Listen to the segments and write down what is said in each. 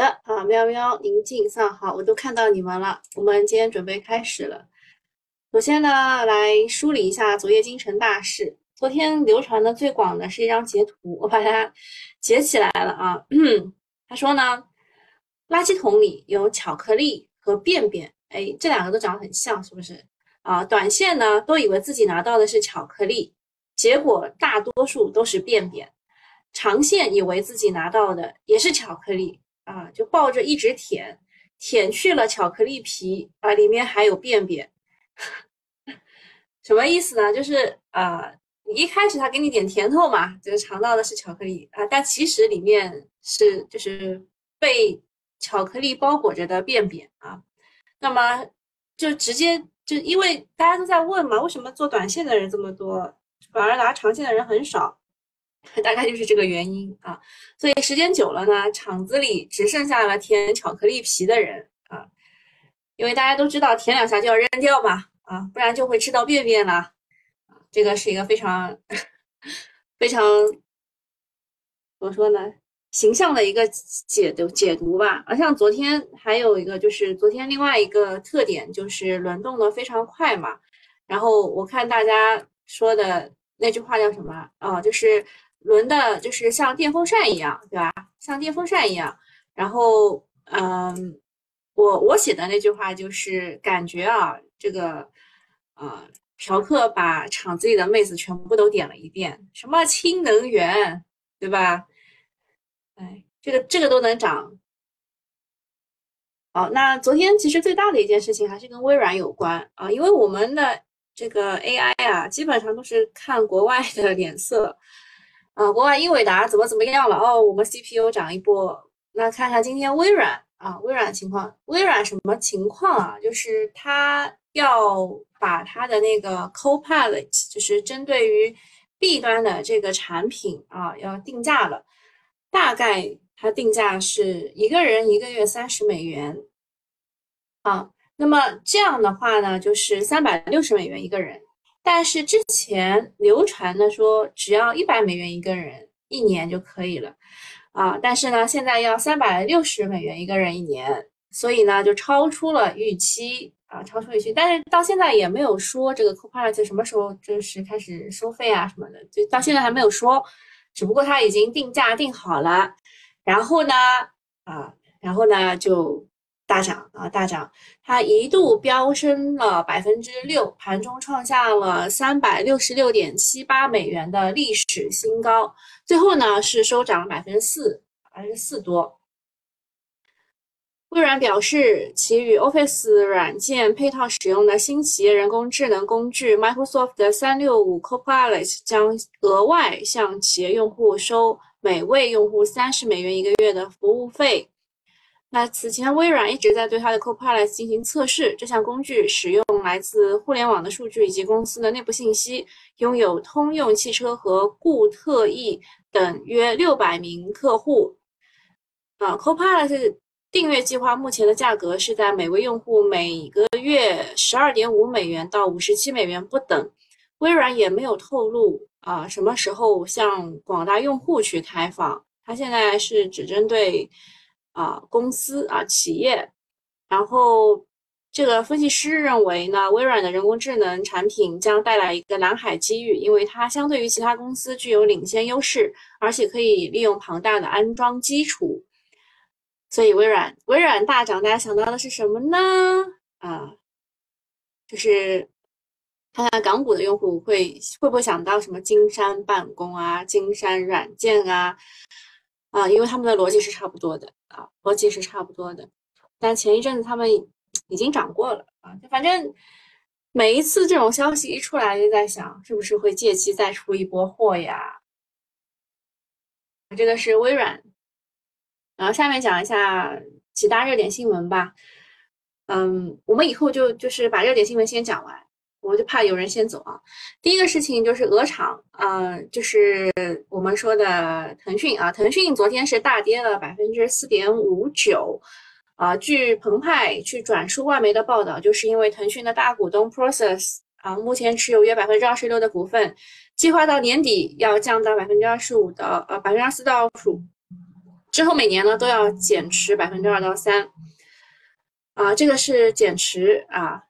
的啊，喵喵，宁静上好，我都看到你们了。我们今天准备开始了。首先呢，来梳理一下昨夜京城大事。昨天流传的最广的是一张截图，我把它截起来了啊。他说呢，垃圾桶里有巧克力和便便，哎，这两个都长得很像，是不是？啊，短线呢都以为自己拿到的是巧克力，结果大多数都是便便。长线以为自己拿到的也是巧克力啊，就抱着一直舔，舔去了巧克力皮啊，里面还有便便，什么意思呢？就是啊，一开始他给你点甜头嘛，就是尝到的是巧克力啊，但其实里面是就是被巧克力包裹着的便便啊，那么就直接就因为大家都在问嘛，为什么做短线的人这么多，反而拿长线的人很少？大概就是这个原因啊，所以时间久了呢，厂子里只剩下了舔巧克力皮的人啊，因为大家都知道舔两下就要扔掉嘛，啊，不然就会吃到便便了，啊，这个是一个非常非常怎么说呢，形象的一个解读解读吧。而像昨天还有一个就是昨天另外一个特点就是轮动的非常快嘛，然后我看大家说的那句话叫什么啊，就是。轮的就是像电风扇一样，对吧？像电风扇一样。然后，嗯，我我写的那句话就是感觉啊，这个，呃，嫖客把厂子里的妹子全部都点了一遍，什么氢能源，对吧？哎，这个这个都能涨。好，那昨天其实最大的一件事情还是跟微软有关啊，因为我们的这个 AI 啊，基本上都是看国外的脸色。啊，国外英伟达怎么怎么样了？哦，我们 CPU 涨一波。那看看今天微软啊，微软情况，微软什么情况啊？就是它要把它的那个 Copilot，就是针对于 B 端的这个产品啊，要定价了。大概它定价是一个人一个月三十美元。啊，那么这样的话呢，就是三百六十美元一个人。但是之前流传的说只要一百美元一个人一年就可以了，啊，但是呢现在要三百六十美元一个人一年，所以呢就超出了预期啊，超出预期。但是到现在也没有说这个 Copilot 什么时候正式开始收费啊什么的，就到现在还没有说，只不过他已经定价定好了，然后呢，啊，然后呢就。大涨啊，大涨！它一度飙升了百分之六，盘中创下了三百六十六点七八美元的历史新高。最后呢是收涨百分之四，百分之四多。微软表示，其与 Office 软件配套使用的新企业人工智能工具 Microsoft 三六五 Copilot 将额外向企业用户收每位用户三十美元一个月的服务费。那此前，微软一直在对它的 Copilot 进行测试。这项工具使用来自互联网的数据以及公司的内部信息，拥有通用汽车和固特异等约六百名客户。啊，Copilot 订阅计划目前的价格是在每位用户每个月十二点五美元到五十七美元不等。微软也没有透露啊什么时候向广大用户去开放。它现在是只针对。啊，公司啊，企业，然后这个分析师认为呢，微软的人工智能产品将带来一个蓝海机遇，因为它相对于其他公司具有领先优势，而且可以利用庞大的安装基础。所以微软微软大涨，大家想到的是什么呢？啊，就是看看港股的用户会会不会想到什么金山办公啊，金山软件啊。啊，因为他们的逻辑是差不多的啊，逻辑是差不多的。但前一阵子他们已经涨过了啊，反正每一次这种消息一出来，就在想是不是会借机再出一波货呀？这个是微软。然后下面讲一下其他热点新闻吧。嗯，我们以后就就是把热点新闻先讲完。我就怕有人先走啊。第一个事情就是鹅厂，呃，就是我们说的腾讯啊。腾讯昨天是大跌了百分之四点五九，啊，据澎湃去转述外媒的报道，就是因为腾讯的大股东 Process 啊，目前持有约百分之二十六的股份，计划到年底要降到百分之二十五的，呃，百分之二十四到二十五，之后每年呢都要减持百分之二到三，啊，这个是减持啊，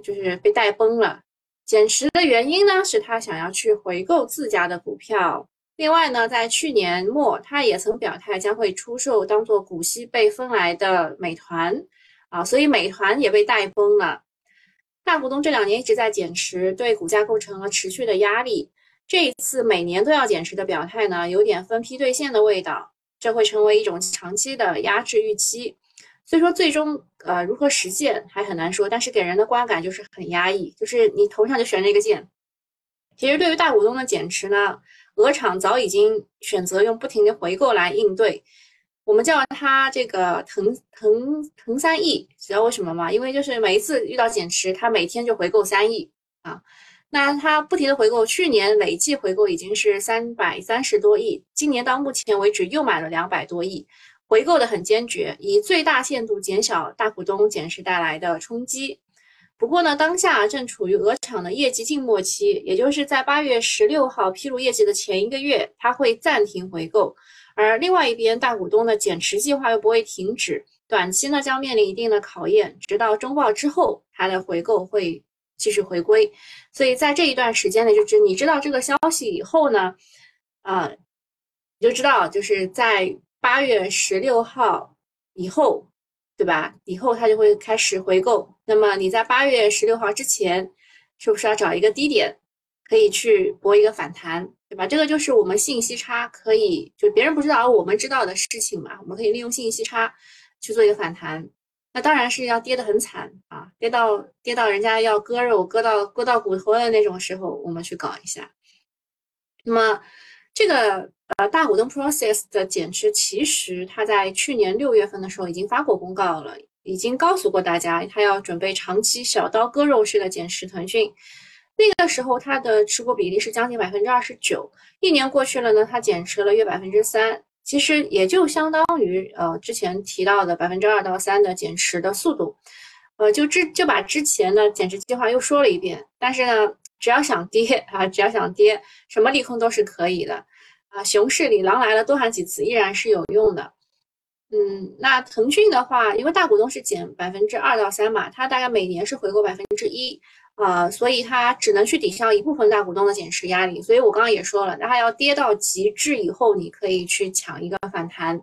就是被带崩了。减持的原因呢，是他想要去回购自家的股票。另外呢，在去年末，他也曾表态将会出售当做股息被分来的美团，啊，所以美团也被带崩了。大股东这两年一直在减持，对股价构成了持续的压力。这一次每年都要减持的表态呢，有点分批兑现的味道，这会成为一种长期的压制预期。所以说，最终呃如何实现还很难说，但是给人的观感就是很压抑，就是你头上就悬着一个剑。其实对于大股东的减持呢，鹅厂早已经选择用不停的回购来应对。我们叫它这个“腾腾腾三亿”，知道为什么吗？因为就是每一次遇到减持，它每天就回购三亿啊。那它不停的回购，去年累计回购已经是三百三十多亿，今年到目前为止又买了两百多亿，回购的很坚决，以最大限度减小大股东减持带来的冲击。不过呢，当下正处于鹅厂的业绩静默期，也就是在八月十六号披露业绩的前一个月，它会暂停回购。而另外一边，大股东的减持计划又不会停止，短期呢将面临一定的考验，直到中报之后，它的回购会继续回归。所以在这一段时间内，就是你知道这个消息以后呢，啊，你就知道就是在八月十六号以后，对吧？以后它就会开始回购。那么你在八月十六号之前，是不是要找一个低点，可以去博一个反弹？对吧？这个就是我们信息差可以，就别人不知道而我们知道的事情嘛。我们可以利用信息差去做一个反弹。那当然是要跌得很惨啊，跌到跌到人家要割肉、割到割到骨头的那种时候，我们去搞一下。那么这个呃大股东 Process 的减持，其实他在去年六月份的时候已经发过公告了，已经告诉过大家，他要准备长期小刀割肉式的减持腾讯。那个时候，他的持股比例是将近百分之二十九。一年过去了呢，他减持了约百分之三，其实也就相当于呃之前提到的百分之二到三的减持的速度。呃，就之就把之前的减持计划又说了一遍。但是呢，只要想跌啊，只要想跌，什么利空都是可以的啊。熊市里狼来了多喊几次，依然是有用的。嗯，那腾讯的话，因为大股东是减百分之二到三嘛，它大概每年是回购百分之一。啊，所以它只能去抵消一部分大股东的减持压力。所以我刚刚也说了，它要跌到极致以后，你可以去抢一个反弹，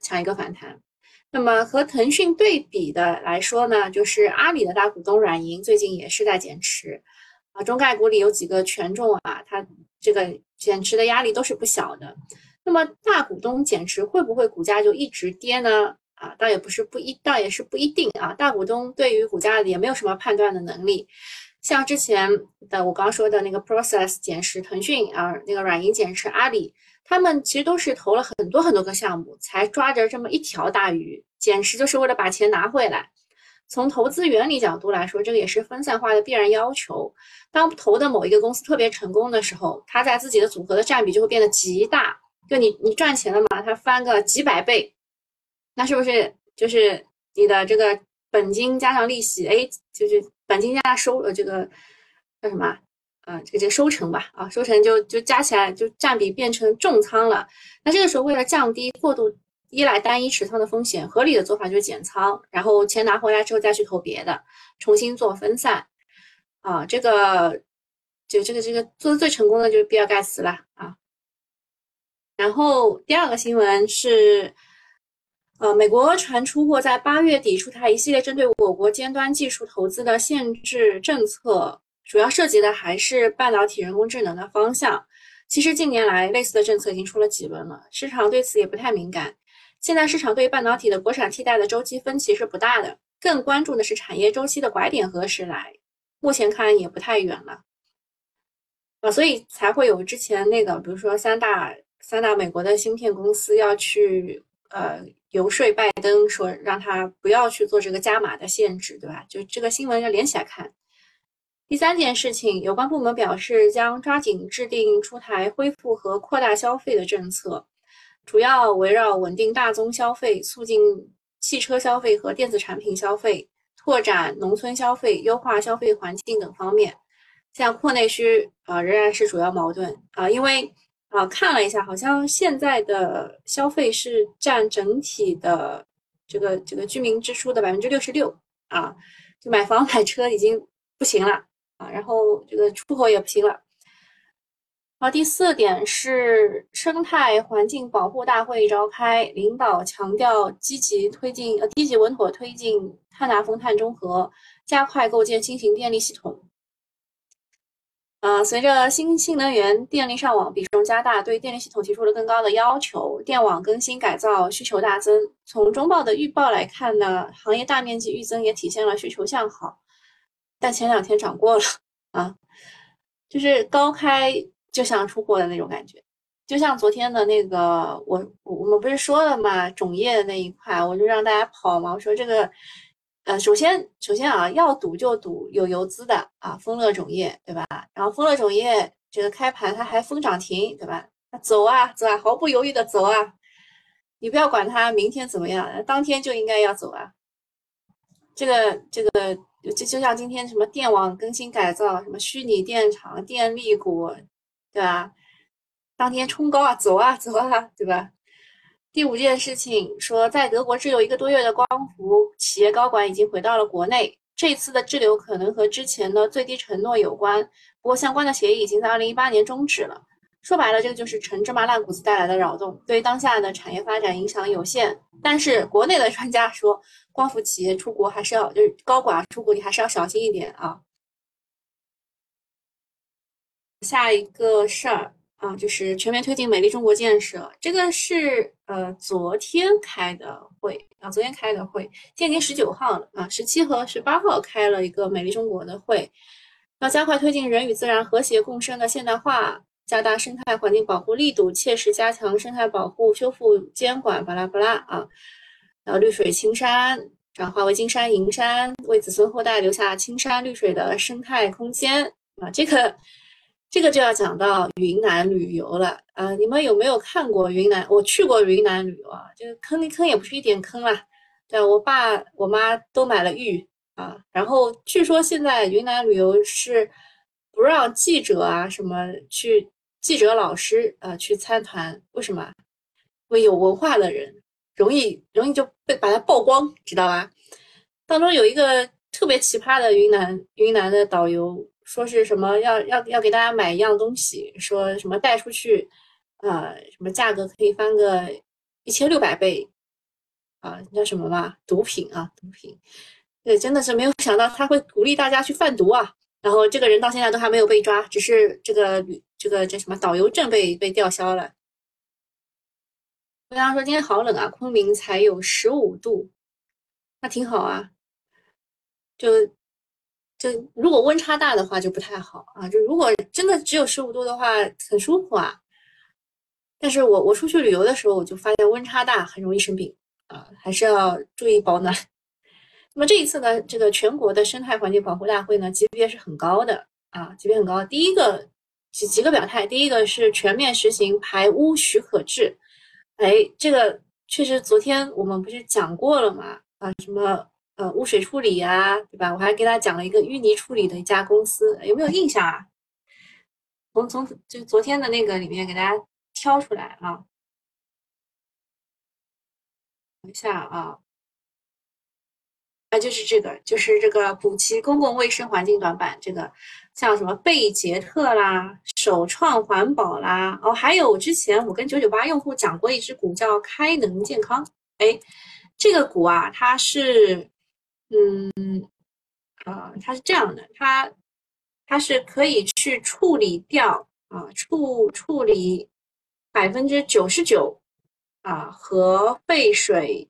抢一个反弹。那么和腾讯对比的来说呢，就是阿里的大股东软银最近也是在减持。啊，中概股里有几个权重啊，它这个减持的压力都是不小的。那么大股东减持会不会股价就一直跌呢？啊，倒也不是不一，倒也是不一定啊。大股东对于股价也没有什么判断的能力。像之前的我刚说的那个 Process 减持腾讯啊，那个软银减持阿里，他们其实都是投了很多很多个项目，才抓着这么一条大鱼。减持就是为了把钱拿回来。从投资原理角度来说，这个也是分散化的必然要求。当投的某一个公司特别成功的时候，它在自己的组合的占比就会变得极大。就你你赚钱了嘛，它翻个几百倍。那是不是就是你的这个本金加上利息，哎，就是本金加上收呃这个叫什么啊？这个这收成吧，啊，收成就就加起来就占比变成重仓了。那这个时候为了降低过度依赖单一持仓的风险，合理的做法就是减仓，然后钱拿回来之后再去投别的，重新做分散。啊，这个就这个这个做的最成功的就是比尔盖茨了啊。然后第二个新闻是。呃，美国传出过在八月底出台一系列针对我国尖端技术投资的限制政策，主要涉及的还是半导体、人工智能的方向。其实近年来类似的政策已经出了几轮了，市场对此也不太敏感。现在市场对于半导体的国产替代的周期分歧是不大的，更关注的是产业周期的拐点何时来。目前看也不太远了。啊，所以才会有之前那个，比如说三大三大美国的芯片公司要去呃。游说拜登说让他不要去做这个加码的限制，对吧？就这个新闻要连起来看。第三件事情，有关部门表示将抓紧制定出台恢复和扩大消费的政策，主要围绕稳定大宗消费、促进汽车消费和电子产品消费、拓展农村消费、优化消费环境等方面。像扩内需啊，仍然是主要矛盾啊，因为啊，看了一下，好像现在的消费是占整体的这个这个居民支出的百分之六十六啊，就买房买车已经不行了啊，然后这个出口也不行了。好，第四点是生态环境保护大会召开，领导强调积极推进呃积极稳妥推进碳达峰碳中和，加快构建新型电力系统。啊，随着新新能源电力上网比重加大，对电力系统提出了更高的要求，电网更新改造需求大增。从中报的预报来看呢，行业大面积预增也体现了需求向好，但前两天涨过了啊，就是高开。就像出货的那种感觉，就像昨天的那个，我我们不是说了嘛，种业的那一块，我就让大家跑嘛。我说这个，呃，首先首先啊，要赌就赌有游资的啊，丰乐种业对吧？然后丰乐种业这个开盘它还封涨停对吧？走啊走啊，毫不犹豫的走啊，你不要管它明天怎么样，当天就应该要走啊。这个这个就就像今天什么电网更新改造，什么虚拟电厂、电力股。对吧？当天冲高啊，走啊，走啊，对吧？第五件事情说，在德国滞留一个多月的光伏企业高管已经回到了国内。这次的滞留可能和之前的最低承诺有关，不过相关的协议已经在二零一八年终止了。说白了，这个就是陈芝麻烂谷子带来的扰动，对当下的产业发展影响有限。但是国内的专家说，光伏企业出国还是要，就是高管出国你还是要小心一点啊。下一个事儿啊，就是全面推进美丽中国建设。这个是呃昨天开的会啊，昨天开的会，今天已经十九号了啊，十七和十八号开了一个美丽中国的会，要加快推进人与自然和谐共生的现代化，加大生态环境保护力度，切实加强生态保护修复监管，巴拉巴拉啊，然后绿水青山转化为金山银山，为子孙后代留下青山绿水的生态空间啊，这个。这个就要讲到云南旅游了啊！你们有没有看过云南？我去过云南旅游啊，这个坑坑也不是一点坑啦。对我爸我妈都买了玉啊。然后据说现在云南旅游是不让记者啊什么去，记者老师啊去参团，为什么？因为有文化的人容易容易就被把它曝光，知道吧？当中有一个特别奇葩的云南云南的导游。说是什么要要要给大家买一样东西，说什么带出去，呃，什么价格可以翻个一千六百倍，啊，叫什么嘛？毒品啊，毒品，对，真的是没有想到他会鼓励大家去贩毒啊。然后这个人到现在都还没有被抓，只是这个这个叫什么导游证被被吊销了。跟大家说今天好冷啊，昆明才有十五度，那挺好啊，就。就如果温差大的话就不太好啊，就如果真的只有十五度的话很舒服啊。但是我我出去旅游的时候我就发现温差大很容易生病啊，还是要注意保暖。那么这一次呢，这个全国的生态环境保护大会呢，级别是很高的啊，级别很高。第一个几几个表态，第一个是全面实行排污许可制，哎，这个确实昨天我们不是讲过了吗？啊，什么？呃，污水处理啊，对吧？我还给他讲了一个淤泥处理的一家公司，有没有印象啊？从从就昨天的那个里面给大家挑出来啊，等一下啊，啊，就是这个，就是这个补齐公共卫生环境短板，这个像什么贝杰特啦、首创环保啦，哦，还有之前我跟九九八用户讲过一只股叫开能健康，哎，这个股啊，它是。嗯，啊，它是这样的，它它是可以去处理掉啊，处处理百分之九十九啊核废水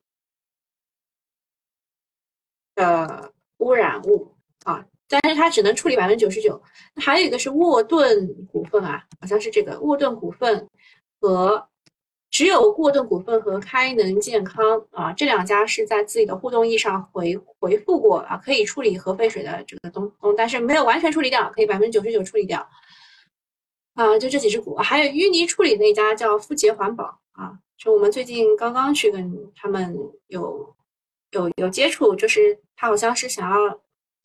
的污染物啊，但是它只能处理百分之九十九。还有一个是沃顿股份啊，好像是这个沃顿股份和。只有沃顿股份和开能健康啊，这两家是在自己的互动易上回回复过啊，可以处理核废水的这个东东，但是没有完全处理掉，可以百分之九十九处理掉啊。就这几只股，还有淤泥处理那家叫富杰环保啊，就我们最近刚刚去跟他们有有有接触，就是他好像是想要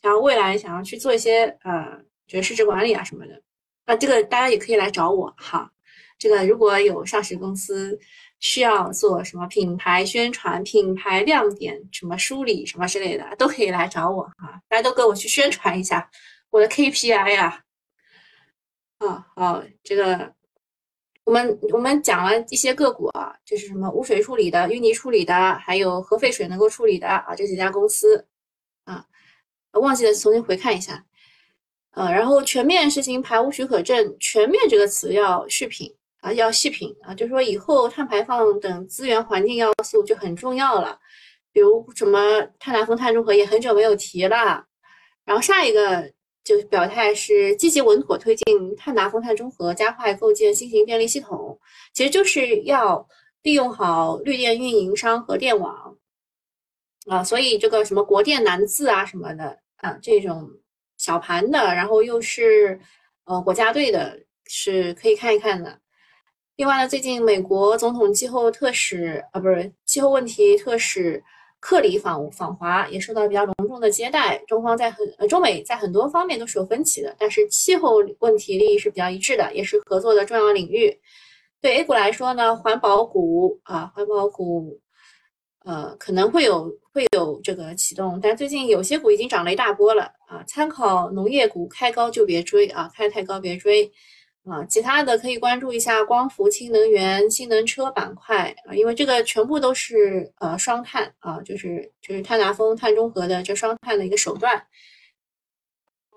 想要未来想要去做一些呃，就是市值管理啊什么的，那这个大家也可以来找我哈。这个如果有上市公司需要做什么品牌宣传、品牌亮点、什么梳理什么之类的，都可以来找我啊！大家都跟我去宣传一下我的 KPI 呀！啊，好，这个我们我们讲了一些个股啊，就是什么污水处理的、淤泥处理的，还有核废水能够处理的啊，这几家公司啊，忘记了重新回看一下。呃，然后全面实行排污许可证，全面这个词要细品啊，要细品啊，就是说以后碳排放等资源环境要素就很重要了，比如什么碳达峰、碳中和也很久没有提了。然后下一个就表态是积极稳妥推进碳达峰、碳中和，加快构建新型电力系统，其实就是要利用好绿电运营商和电网啊，所以这个什么国电南自啊什么的啊这种。小盘的，然后又是呃国家队的，是可以看一看的。另外呢，最近美国总统气候特使啊，不是气候问题特使克里访访华，也受到比较隆重的接待。中方在很呃中美在很多方面都是有分歧的，但是气候问题利益是比较一致的，也是合作的重要领域。对 A 股来说呢，环保股啊，环保股。呃，可能会有会有这个启动，但最近有些股已经涨了一大波了啊。参考农业股开高就别追啊，开太高别追啊。其他的可以关注一下光伏、氢能源、新能车板块啊，因为这个全部都是呃双碳啊，就是就是碳达峰、碳中和的这双碳的一个手段。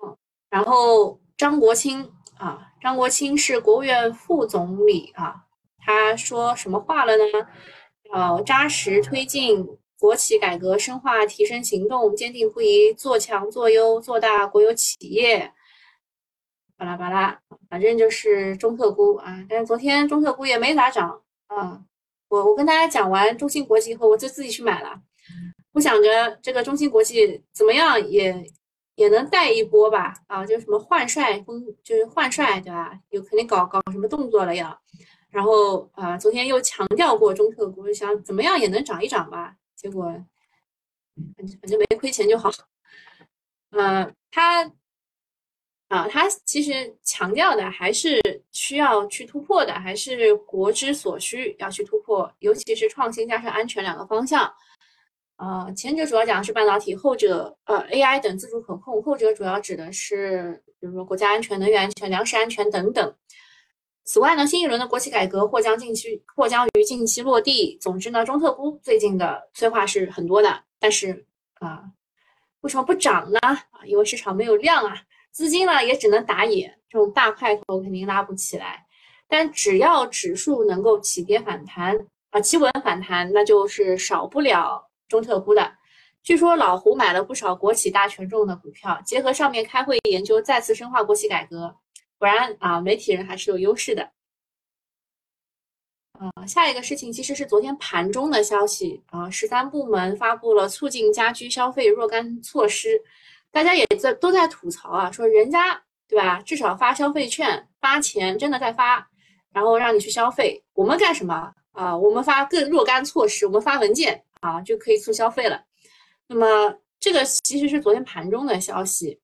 嗯，然后张国清啊，张国清是国务院副总理啊，他说什么话了呢？要扎实推进国企改革，深化提升行动，坚定不移做强做优做大国有企业。巴拉巴拉，反正就是中特估啊。但是昨天中特估也没咋涨啊。我我跟大家讲完中芯国际以后，我就自己去买了。我想着这个中芯国际怎么样也也能带一波吧啊，就什么换帅风，就是换帅对吧？有肯定搞搞什么动作了要。然后啊，昨天又强调过中特估，想怎么样也能涨一涨吧。结果反正反正没亏钱就好。呃，他啊，他其实强调的还是需要去突破的，还是国之所需要去突破，尤其是创新加上安全两个方向。啊，前者主要讲的是半导体，后者呃 AI 等自主可控，后者主要指的是比如说国家安全、能源安全、粮食安全等等。此外呢，新一轮的国企改革或将近期或将于近期落地。总之呢，中特估最近的催化是很多的，但是啊，为什么不涨呢？啊，因为市场没有量啊，资金呢也只能打野，这种大块头肯定拉不起来。但只要指数能够起跌反弹啊，企稳反弹，那就是少不了中特估的。据说老胡买了不少国企大权重的股票，结合上面开会研究，再次深化国企改革。果然啊，媒体人还是有优势的。啊，下一个事情其实是昨天盘中的消息啊，十三部门发布了促进家居消费若干措施，大家也在都在吐槽啊，说人家对吧，至少发消费券发钱真的在发，然后让你去消费，我们干什么啊？我们发更若干措施，我们发文件啊就可以促消费了。那么这个其实是昨天盘中的消息。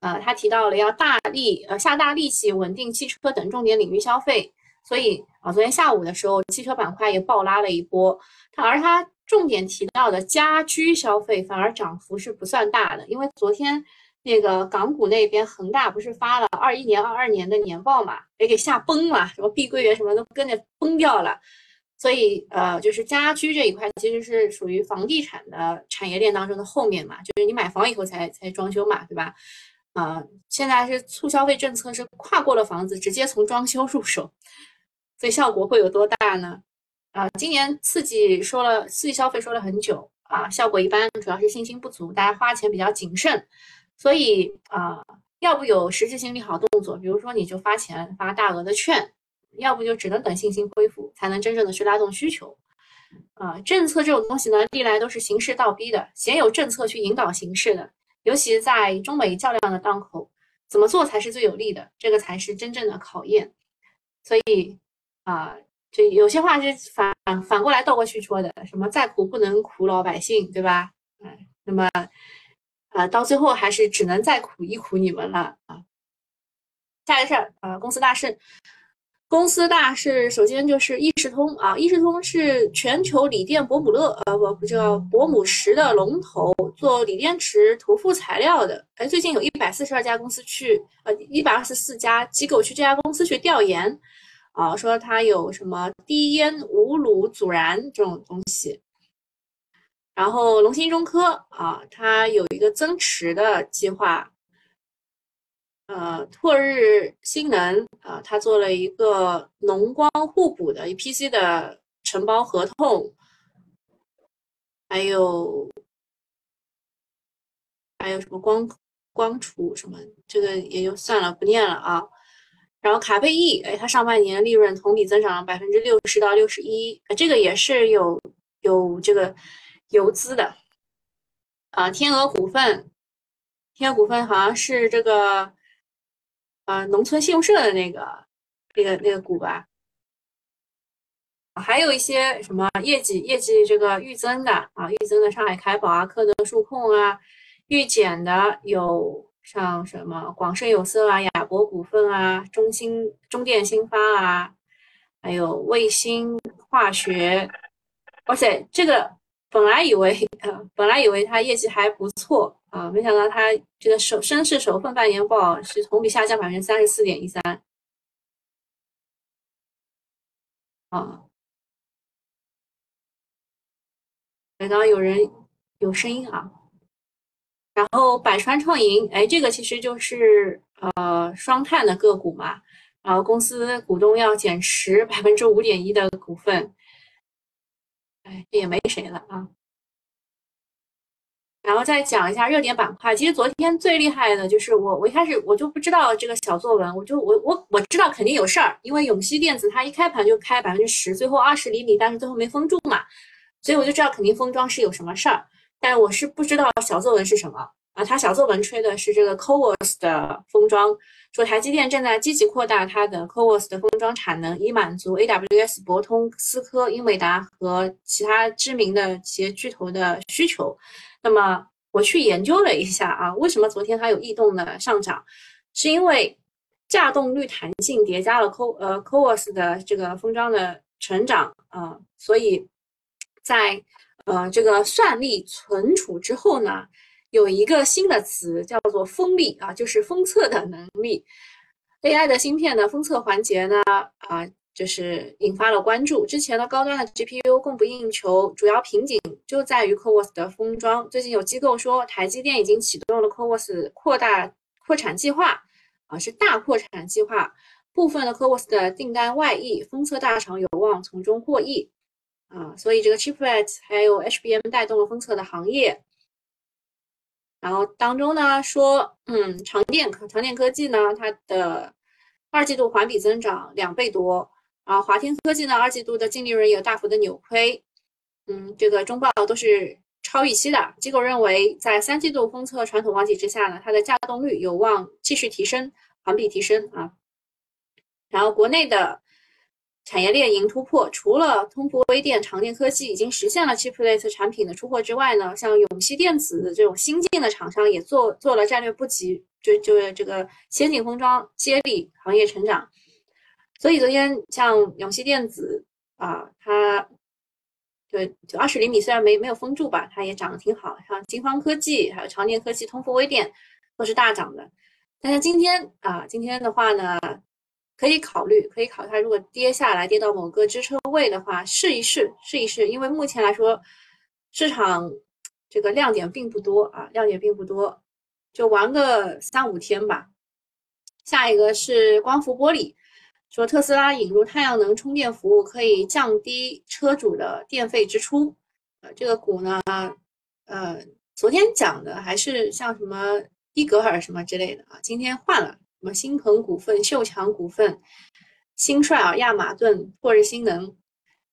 呃，他提到了要大力呃下大力气稳定汽车等重点领域消费，所以啊，昨天下午的时候，汽车板块也暴拉了一波。他而他重点提到的家居消费反而涨幅是不算大的，因为昨天那个港股那边恒大不是发了二一年、二二年的年报嘛，也给吓崩了，什么碧桂园什么都跟着崩掉了。所以呃，就是家居这一块其实是属于房地产的产业链当中的后面嘛，就是你买房以后才才装修嘛，对吧？啊，现在是促消费政策，是跨过了房子，直接从装修入手，所以效果会有多大呢？啊，今年刺激说了，刺激消费说了很久啊，效果一般，主要是信心不足，大家花钱比较谨慎，所以啊，要不有实质性利好动作，比如说你就发钱发大额的券，要不就只能等信心恢复，才能真正的去拉动需求。啊，政策这种东西呢，历来都是形势倒逼的，先有政策去引导形势的。尤其在中美较量的当口，怎么做才是最有利的？这个才是真正的考验。所以啊，就有些话是反反过来倒过去说的，什么再苦不能苦老百姓，对吧？哎，那么啊，到最后还是只能再苦一苦你们了啊。下一个事儿啊，公司大事，公司大事首先就是易士通啊，易士通是全球锂电伯姆勒呃不不叫伯姆石的龙头，做锂电池涂覆材料的。哎，最近有一百四十二家公司去呃一百二十四家机构去这家公司去调研啊，说它有什么低烟无卤阻燃这种东西。然后龙芯中科啊，它有一个增持的计划。呃，拓日新能啊，它做了一个农光互补的 EPC 的承包合同，还有还有什么光光储什么，这个也就算了，不念了啊。然后卡贝易，哎，它上半年利润同比增长了百分之六十到六十一，这个也是有有这个游资的啊。天鹅股份，天鹅股份好像是这个。啊，农村信用社的那个、那个、那个股吧，还有一些什么业绩、业绩这个预增的啊，预增的上海凯宝啊、科德数控啊，预减的有像什么广盛有色啊、亚博股份啊、中兴、中电新发啊，还有卫星化学，哇塞，这个本来以为呃，本来以为它业绩还不错。啊，没想到它这个首深市首份半年报是同比下降百分之三十四点一三。啊，刚刚有人有声音啊。然后百川创盈，哎，这个其实就是呃双碳的个股嘛。然后公司股东要减持百分之五点一的股份，哎，这也没谁了啊。然后再讲一下热点板块。其实昨天最厉害的就是我，我一开始我就不知道这个小作文，我就我我我知道肯定有事儿，因为永熙电子它一开盘就开百分之十，最后二十厘米，但是最后没封住嘛，所以我就知道肯定封装是有什么事儿。但我是不知道小作文是什么啊？它小作文吹的是这个 CoWoS 的封装，说台积电正在积极扩大它的 CoWoS 的封装产能，以满足 AWS、博通、思科、英伟达和其他知名的企业巨头的需求。那么我去研究了一下啊，为什么昨天它有异动的上涨？是因为架动率弹性叠加了 Co 呃 CoWoS 的这个封装的成长啊，所以在呃这个算力存储之后呢，有一个新的词叫做封力啊，就是封测的能力。AI 的芯片的封测环节呢啊。就是引发了关注。之前的高端的 GPU 供不应求，主要瓶颈就在于 CoWoS 的封装。最近有机构说，台积电已经启动了 CoWoS 扩大扩产计划，啊，是大扩产计划。部分的 CoWoS 的订单外溢，封测大厂有望从中获益，啊，所以这个 Chiplet 还有 HBM 带动了封测的行业。然后当中呢说，嗯，长电科长电科技呢，它的二季度环比增长两倍多。啊，华天科技呢，二季度的净利润有大幅的扭亏，嗯，这个中报都是超预期的。机构认为，在三季度封测传统旺季之下呢，它的稼动率有望继续提升，环比提升啊。然后国内的产业链迎突破，除了通富微电、长电科技已经实现了 Chiplet 产品的出货之外呢，像永熙电子这种新进的厂商也做做了战略布局，就就这个先进封装接力行业成长。所以昨天像永熙电子啊，它对就二十厘米虽然没没有封住吧，它也涨得挺好。像金方科技、还有长电科技、通富微电都是大涨的。但是今天啊，今天的话呢，可以考虑，可以考虑它如果跌下来，跌到某个支撑位的话，试一试，试一试。因为目前来说，市场这个亮点并不多啊，亮点并不多，就玩个三五天吧。下一个是光伏玻璃。说特斯拉引入太阳能充电服务可以降低车主的电费支出，呃，这个股呢，呃，昨天讲的还是像什么伊格尔什么之类的啊，今天换了什么新鹏股份、秀强股份、新帅尔、亚马顿、拓日新能、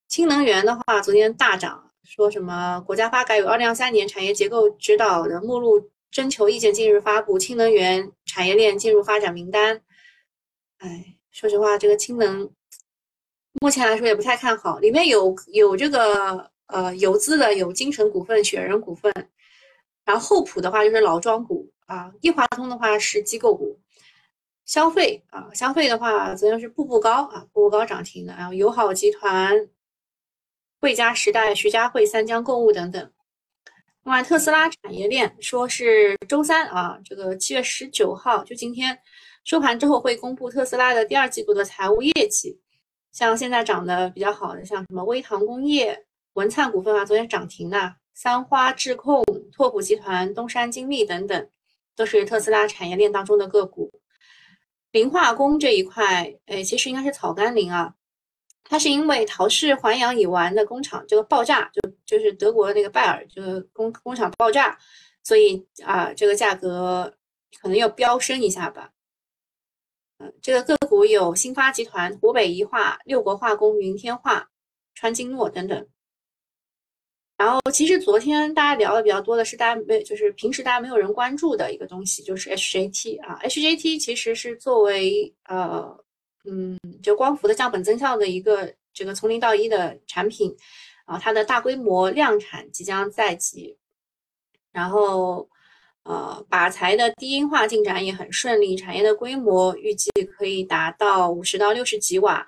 氢能源的话，昨天大涨，说什么国家发改委二零二三年产业结构指导的目录征求意见近日发布，氢能源产业链进入发展名单，哎。说实话，这个氢能目前来说也不太看好。里面有有这个呃游资的，有金城股份、雪人股份，然后厚普的话就是老庄股啊，易华通的话是机构股。消费啊，消费的话，昨天是步步高啊，步步高涨停的，然后友好集团、惠佳时代、徐家汇、三江购物等等。另外，特斯拉产业链说是周三啊，这个七月十九号，就今天收盘之后会公布特斯拉的第二季度的财务业绩。像现在涨得比较好的，像什么微糖工业、文灿股份啊，昨天涨停的，三花智控、拓普集团、东山精密等等，都是特斯拉产业链当中的个股。磷化工这一块，哎，其实应该是草甘膦啊。它是因为陶氏环氧乙烷的工厂这个爆炸，就就是德国那个拜耳这个工工厂爆炸，所以啊，这个价格可能要飙升一下吧。嗯，这个个股有新发集团、湖北宜化、六国化工、云天化、川金诺等等。然后，其实昨天大家聊的比较多的是大家没，就是平时大家没有人关注的一个东西，就是 HJT 啊，HJT 其实是作为呃。嗯，就光伏的降本增效的一个这个从零到一的产品，啊，它的大规模量产即将在即，然后呃，靶材的低音化进展也很顺利，产业的规模预计可以达到五十到六十几瓦。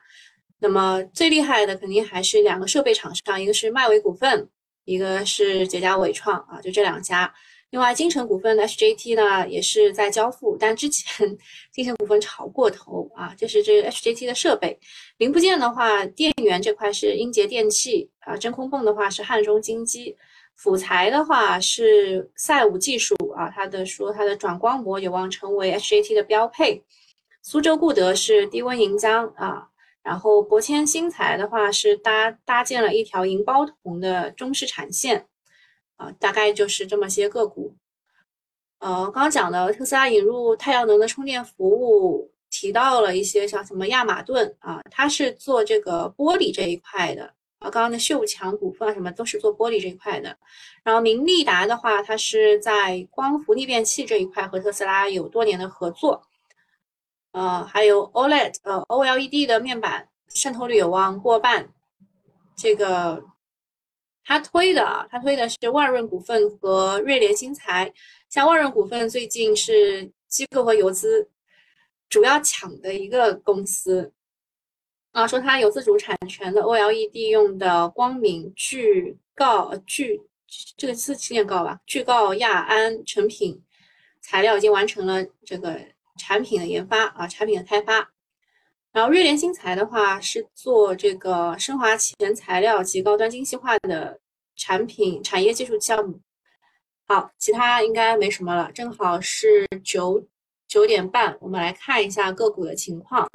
那么最厉害的肯定还是两个设备厂商，一个是迈维股份，一个是捷佳伟创啊，就这两家。另外，金城股份的 HJT 呢也是在交付，但之前 金城股份炒过头啊，这是这 HJT 的设备。零部件的话，电源这块是英杰电器啊，真空泵的话是汉中金机，辅材的话是赛武技术啊，它的说它的转光膜有望成为 HJT 的标配，苏州固德是低温银浆啊，然后博谦新材的话是搭搭建了一条银包铜的中式产线。啊，大概就是这么些个股。呃，刚刚讲的特斯拉引入太阳能的充电服务，提到了一些像什么亚马顿啊，它是做这个玻璃这一块的啊。刚刚的秀强股份啊，什么都是做玻璃这一块的。然后明利达的话，它是在光伏逆变器这一块和特斯拉有多年的合作。呃，还有 OLED 呃 OLED 的面板渗透率有望过半，这个。他推的啊，他推的是万润股份和瑞联新材。像万润股份最近是机构和游资主要抢的一个公司啊，说它有自主产权的 OLED 用的光敏聚锆聚，这个字念锆吧，聚锆亚胺成品材料已经完成了这个产品的研发啊，产品的开发。然后瑞联新材的话是做这个升华前材料及高端精细化的产品产业技术项目。好，其他应该没什么了。正好是九九点半，我们来看一下个股的情况。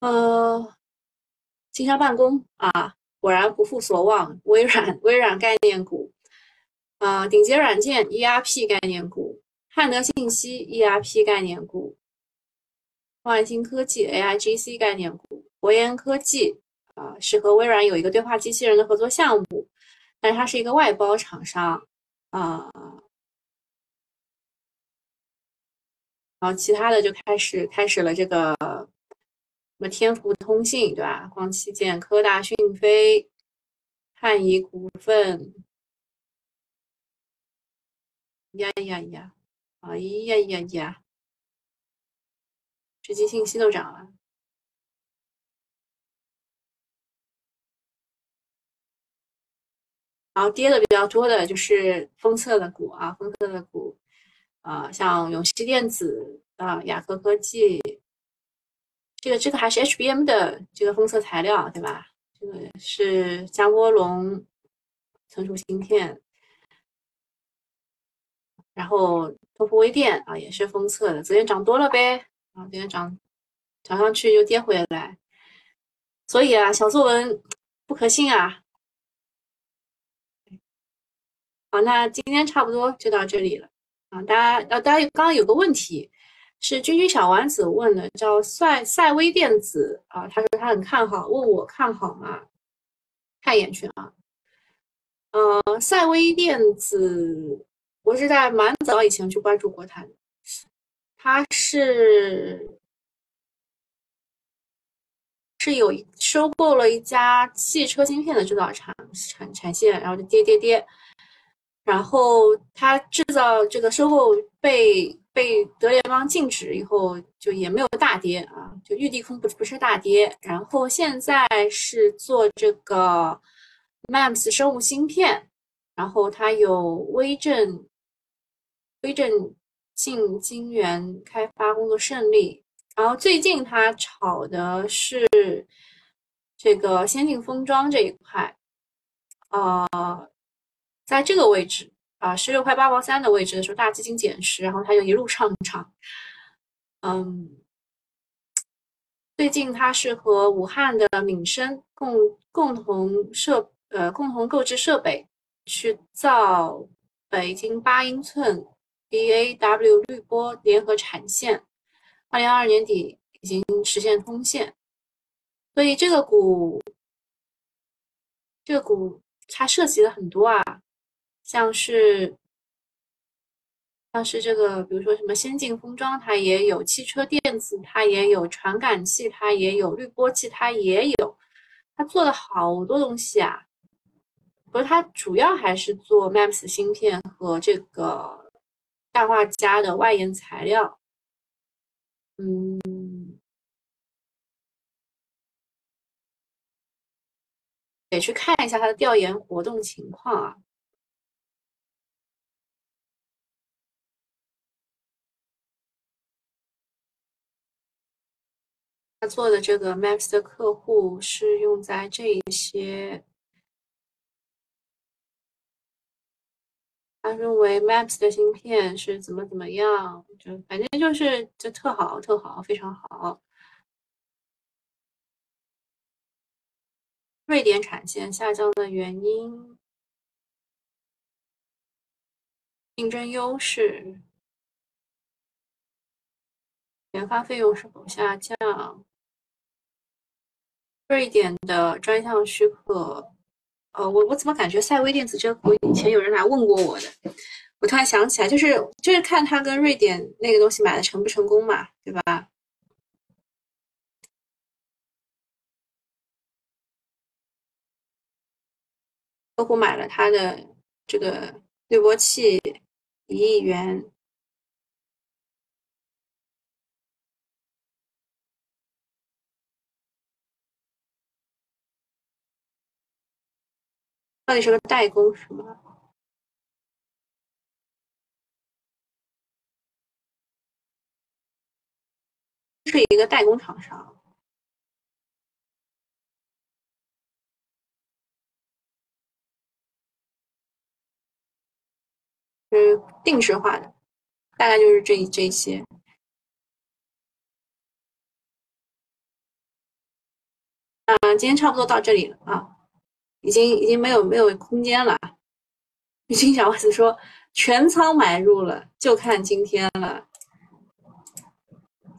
呃，金山办公啊，果然不负所望，微软微软概念股，啊，顶杰软件 ERP 概念股，汉德信息 ERP 概念股。万兴科技 AIGC 概念股，博研科技啊，是和微软有一个对话机器人的合作项目，但是它是一个外包厂商啊。然后其他的就开始开始了这个什么天福通信对吧？光器件、科大讯飞、汉仪股份，呀呀呀，哎呀呀呀！实际信息都涨了，然后跌的比较多的就是封测的股啊，封测的股啊，像永熙电子啊、雅科科技，这个这个还是 HBM 的这个封测材料对吧？这个是加涡龙存储芯片，然后托福微电啊也是封测的，昨天涨多了呗。啊，今天涨涨上去又跌回来，所以啊，小作文不可信啊。好，那今天差不多就到这里了啊。大家啊，大家刚刚有个问题是君君小丸子问的，叫赛赛微电子啊，他说他很看好，问我看好吗？看一眼去啊。呃，赛微电子，我是在蛮早以前就关注过它的。它是是有收购了一家汽车芯片的制造厂产产线，然后就跌跌跌，然后它制造这个收购被被德联邦禁止以后，就也没有大跌啊，就玉帝空不不是大跌。然后现在是做这个 MEMS 生物芯片，然后它有微正微正进晶圆开发工作顺利。然后最近它炒的是这个先进封装这一块，呃，在这个位置。啊，十六块八毛三的位置的时候，大基金减持，然后它就一路上涨。嗯，最近它是和武汉的闽生共共同设呃共同购置设备，去造北京八英寸 BAW 滤波联合产线，二零二二年底已经实现通线。所以这个股，这个股它涉及了很多啊。像是像是这个，比如说什么先进封装，它也有汽车电子，它也有传感器，它也有滤波器，它也有，它做了好多东西啊。不是它主要还是做 MAPS 芯片和这个氮化镓的外延材料。嗯，得去看一下他的调研活动情况啊。他做的这个 Maps 的客户是用在这一些，他认为 Maps 的芯片是怎么怎么样，就反正就是就特好特好，非常好。瑞典产线下降的原因，竞争优势。研发费用是否下降？瑞典的专项许可，呃，我我怎么感觉赛威电子这个股以前有人来问过我的？我突然想起来，就是就是看他跟瑞典那个东西买的成不成功嘛，对吧？客户买了他的这个滤波器一亿元。到底是个代工是吗？是一个代工厂商，是定制化的，大概就是这这些。嗯，今天差不多到这里了啊。已经已经没有没有空间了，金小王子说全仓买入了，就看今天了，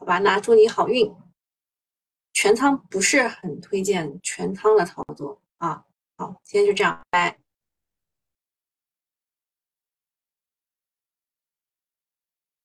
好吧，那祝你好运。全仓不是很推荐全仓的操作啊，好，今天就这样，拜。